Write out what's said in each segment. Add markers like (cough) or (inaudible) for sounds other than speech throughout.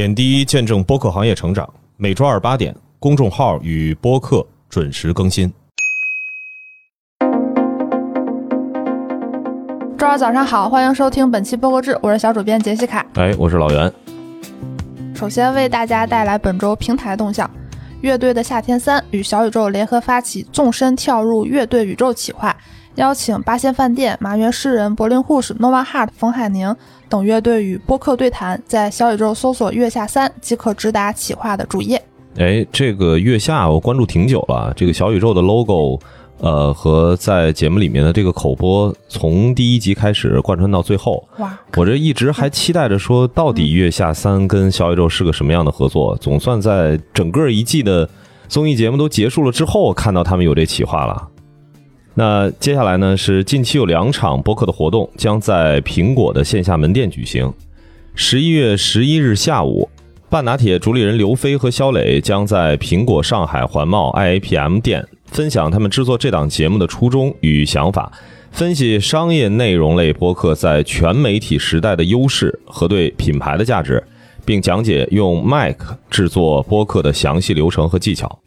点滴见证播客行业成长，每周二八点，公众号与播客准时更新。周二早上好，欢迎收听本期播客制，我是小主编杰西卡。哎，我是老袁。首先为大家带来本周平台动向：乐队的夏天三与小宇宙联合发起纵身跳入乐队宇宙企划。邀请八仙饭店、麻原诗人、柏林护士、Nova Heart、冯海宁等乐队与播客对谈，在小宇宙搜索“月下三”即可直达企划的主页。哎，这个月下我关注挺久了，这个小宇宙的 logo，呃，和在节目里面的这个口播，从第一集开始贯穿到最后。哇！我这一直还期待着说，到底月下三跟小宇宙是个什么样的合作？总算在整个一季的综艺节目都结束了之后，看到他们有这企划了。那接下来呢？是近期有两场播客的活动将在苹果的线下门店举行。十一月十一日下午，半拿铁主理人刘飞和肖磊将在苹果上海环贸 IAPM 店分享他们制作这档节目的初衷与想法，分析商业内容类播客在全媒体时代的优势和对品牌的价值，并讲解用 Mac 制作播客的详细流程和技巧。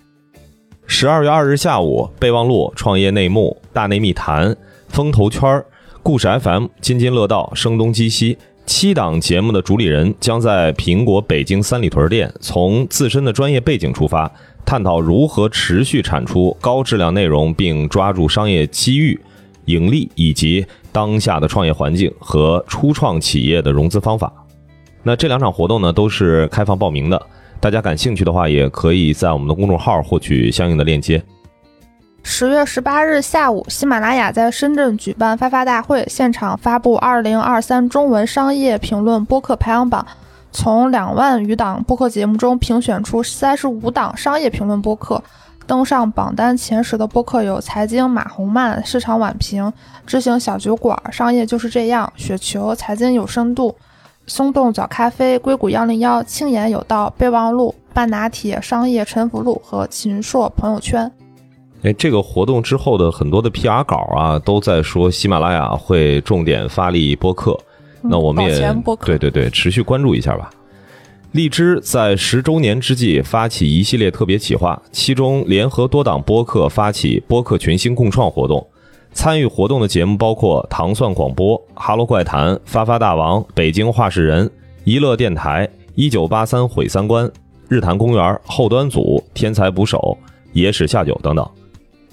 十二月二日下午，备忘录、创业内幕、大内密谈、风投圈、故事 FM、津津乐道、声东击西七档节目的主理人将在苹果北京三里屯店，从自身的专业背景出发，探讨如何持续产出高质量内容，并抓住商业机遇、盈利以及当下的创业环境和初创企业的融资方法。那这两场活动呢，都是开放报名的。大家感兴趣的话，也可以在我们的公众号获取相应的链接。十月十八日下午，喜马拉雅在深圳举办发发大会，现场发布二零二三中文商业评论播客排行榜，从两万余档播客节目中评选出三十五档商业评论播客，登上榜单前十的播客有财经马红曼、市场晚评、知行小酒馆、商业就是这样、雪球、财经有深度。松动早咖啡、硅谷幺零幺、青言有道、备忘录、半拿铁、商业沉浮录和秦朔朋友圈。哎，这个活动之后的很多的 PR 稿啊，都在说喜马拉雅会重点发力播客。那我们也对对对，持续关注一下吧。荔枝在十周年之际发起一系列特别企划，其中联合多档播客发起播客群星共创活动。参与活动的节目包括糖蒜广播、哈喽怪谈、发发大王、北京话事人、娱乐电台、一九八三毁三观、日坛公园、后端组、天才捕手、野史下酒等等。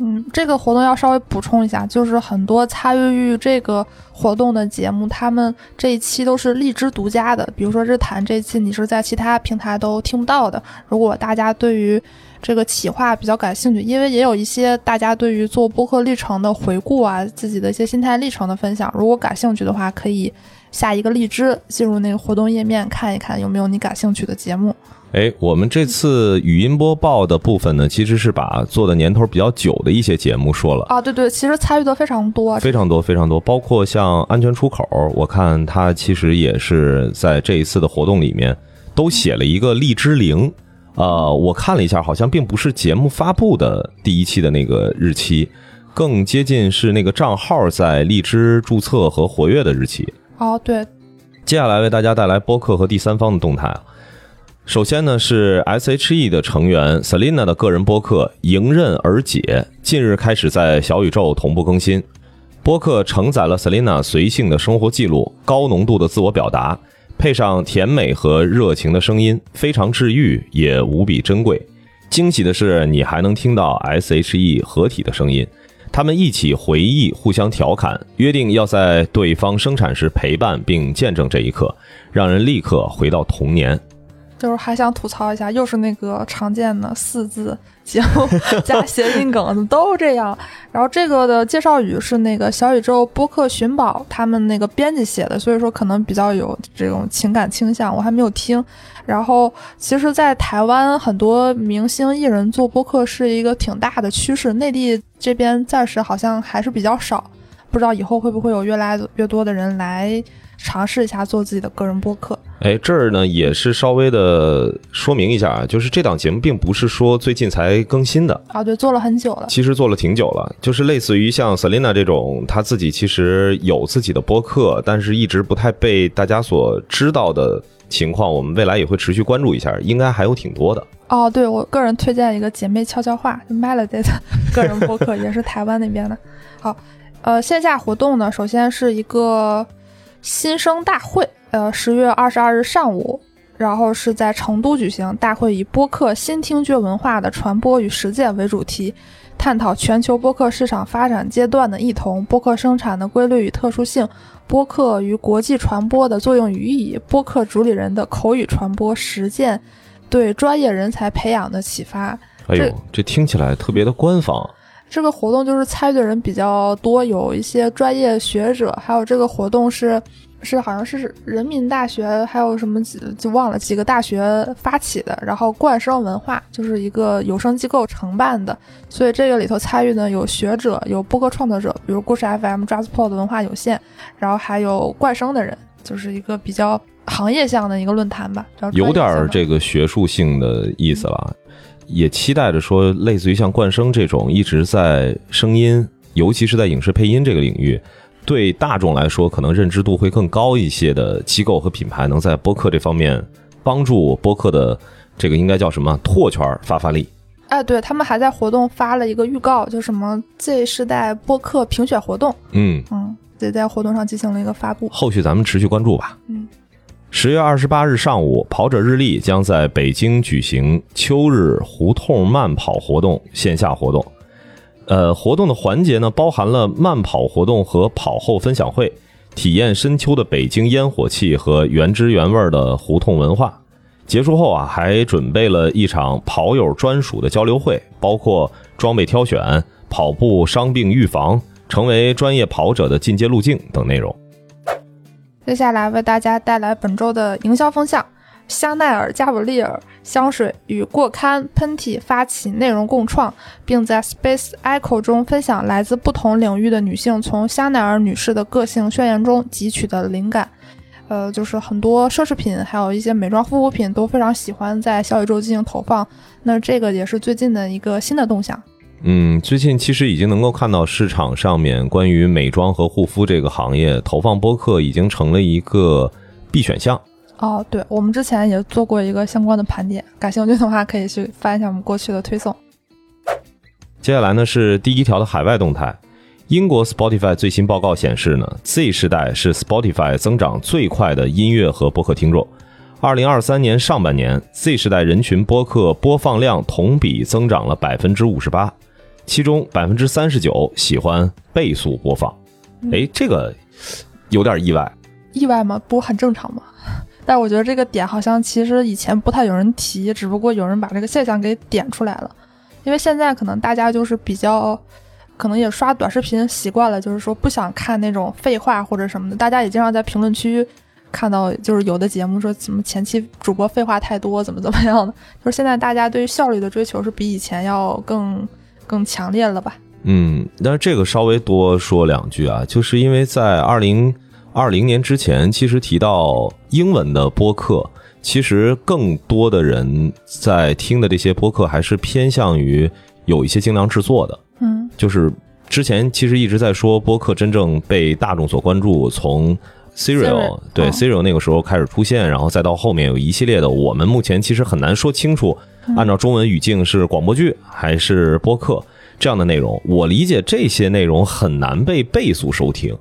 嗯，这个活动要稍微补充一下，就是很多参与这个活动的节目，他们这一期都是荔枝独家的。比如说日坛这期，你是在其他平台都听不到的。如果大家对于这个企划比较感兴趣，因为也有一些大家对于做播客历程的回顾啊，自己的一些心态历程的分享，如果感兴趣的话，可以下一个荔枝，进入那个活动页面看一看有没有你感兴趣的节目。哎，我们这次语音播报的部分呢，其实是把做的年头比较久的一些节目说了啊。对对，其实参与的非常多，非常多非常多，包括像安全出口，我看他其实也是在这一次的活动里面都写了一个荔枝零。呃，我看了一下，好像并不是节目发布的第一期的那个日期，更接近是那个账号在荔枝注册和活跃的日期。哦，对。接下来为大家带来播客和第三方的动态啊。首先呢，是 S.H.E 的成员 Selina 的个人播客《迎刃而解》，近日开始在小宇宙同步更新。播客承载了 Selina 随性的生活记录，高浓度的自我表达，配上甜美和热情的声音，非常治愈，也无比珍贵。惊喜的是，你还能听到 S.H.E 合体的声音，他们一起回忆，互相调侃，约定要在对方生产时陪伴并见证这一刻，让人立刻回到童年。就是还想吐槽一下，又是那个常见的四字节目 (laughs) 加谐音梗，怎么都这样？然后这个的介绍语是那个小宇宙播客寻宝他们那个编辑写的，所以说可能比较有这种情感倾向，我还没有听。然后其实，在台湾很多明星艺人做播客是一个挺大的趋势，内地这边暂时好像还是比较少，不知道以后会不会有越来越多的人来尝试一下做自己的个人播客。哎，这儿呢也是稍微的说明一下啊，就是这档节目并不是说最近才更新的啊，对，做了很久了，其实做了挺久了，就是类似于像 Selina 这种，她自己其实有自己的播客，但是一直不太被大家所知道的情况，我们未来也会持续关注一下，应该还有挺多的。哦，对我个人推荐一个姐妹悄悄话，就 Melody (laughs) 的个人播客，也是台湾那边的。好，呃，线下活动呢，首先是一个新生大会，呃，十月二十二日上午，然后是在成都举行。大会以播客新听觉文化的传播与实践为主题，探讨全球播客市场发展阶段的异同、播客生产的规律与特殊性、播客与国际传播的作用与意义、播客主理人的口语传播实践。对专业人才培养的启发。哎呦，这听起来特别的官方。这个活动就是参与的人比较多，有一些专业学者，还有这个活动是是好像是人民大学，还有什么几就忘了几个大学发起的，然后冠声文化就是一个有声机构承办的，所以这个里头参与呢有学者，有播客创作者，比如故事 FM、JustPod 文化有限，然后还有冠声的人，就是一个比较。行业向的一个论坛吧，有点这个学术性的意思了，也期待着说，类似于像冠声这种一直在声音，尤其是在影视配音这个领域，对大众来说可能认知度会更高一些的机构和品牌，能在播客这方面帮助播客的这个应该叫什么拓圈发发力。哎，对他们还在活动发了一个预告，就什么 Z 世代播客评选活动，嗯嗯，也在活动上进行了一个发布，后续咱们持续关注吧，嗯。十月二十八日上午，跑者日历将在北京举行秋日胡同慢跑活动线下活动。呃，活动的环节呢，包含了慢跑活动和跑后分享会，体验深秋的北京烟火气和原汁原味的胡同文化。结束后啊，还准备了一场跑友专属的交流会，包括装备挑选、跑步伤病预防、成为专业跑者的进阶路径等内容。接下来为大家带来本周的营销风向：香奈儿加布利尔香水与过刊喷嚏发起内容共创，并在 Space Echo 中分享来自不同领域的女性从香奈儿女士的个性宣言中汲取的灵感。呃，就是很多奢侈品，还有一些美妆护肤品都非常喜欢在小宇宙进行投放。那这个也是最近的一个新的动向。嗯，最近其实已经能够看到市场上面关于美妆和护肤这个行业投放播客已经成了一个必选项。哦，对，我们之前也做过一个相关的盘点，感兴趣的话可以去翻一下我们过去的推送。接下来呢是第一条的海外动态，英国 Spotify 最新报告显示呢，Z 世代是 Spotify 增长最快的音乐和播客听众。二零二三年上半年，Z 世代人群播客播放量同比增长了百分之五十八。其中百分之三十九喜欢倍速播放，哎，这个有点意外。意外吗？不很正常吗？(laughs) 但是我觉得这个点好像其实以前不太有人提，只不过有人把这个现象给点出来了。因为现在可能大家就是比较，可能也刷短视频习惯了，就是说不想看那种废话或者什么的。大家也经常在评论区看到，就是有的节目说什么前期主播废话太多，怎么怎么样的。(laughs) 就是现在大家对于效率的追求是比以前要更。更强烈了吧？嗯，但是这个稍微多说两句啊，就是因为在二零二零年之前，其实提到英文的播客，其实更多的人在听的这些播客还是偏向于有一些精良制作的。嗯，就是之前其实一直在说播客真正被大众所关注，从 Serial 对 Serial 那个时候开始出现，然后再到后面有一系列的，我们目前其实很难说清楚。按照中文语境是广播剧还是播客这样的内容，我理解这些内容很难被倍速收听。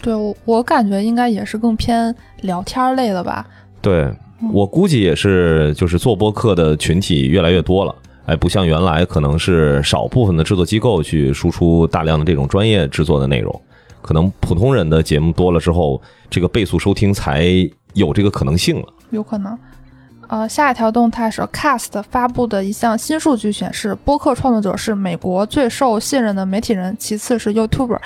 对，我我感觉应该也是更偏聊天类的吧。对，我估计也是，就是做播客的群体越来越多了。哎，不像原来可能是少部分的制作机构去输出大量的这种专业制作的内容，可能普通人的节目多了之后，这个倍速收听才有这个可能性了。有可能。呃，下一条动态是 Cast 发布的一项新数据显示，播客创作者是美国最受信任的媒体人，其次是 YouTuber。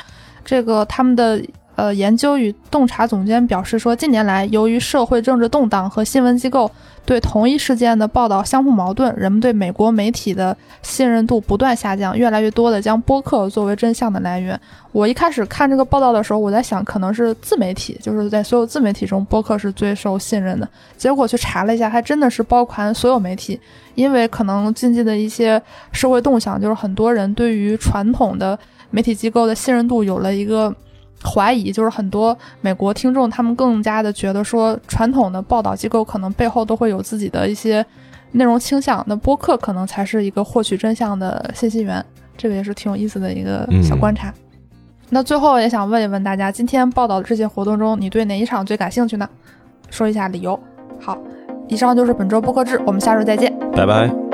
这个他们的。呃，研究与洞察总监表示说，近年来由于社会政治动荡和新闻机构对同一事件的报道相互矛盾，人们对美国媒体的信任度不断下降，越来越多的将播客作为真相的来源。我一开始看这个报道的时候，我在想可能是自媒体，就是在所有自媒体中，播客是最受信任的。结果去查了一下，还真的是包含所有媒体，因为可能近期的一些社会动向，就是很多人对于传统的媒体机构的信任度有了一个。怀疑，就是很多美国听众他们更加的觉得说，传统的报道机构可能背后都会有自己的一些内容倾向，那播客可能才是一个获取真相的信息源，这个也是挺有意思的一个小观察。那最后也想问一问大家，今天报道的这些活动中，你对哪一场最感兴趣呢？说一下理由。好，以上就是本周播客志，我们下周再见，拜拜。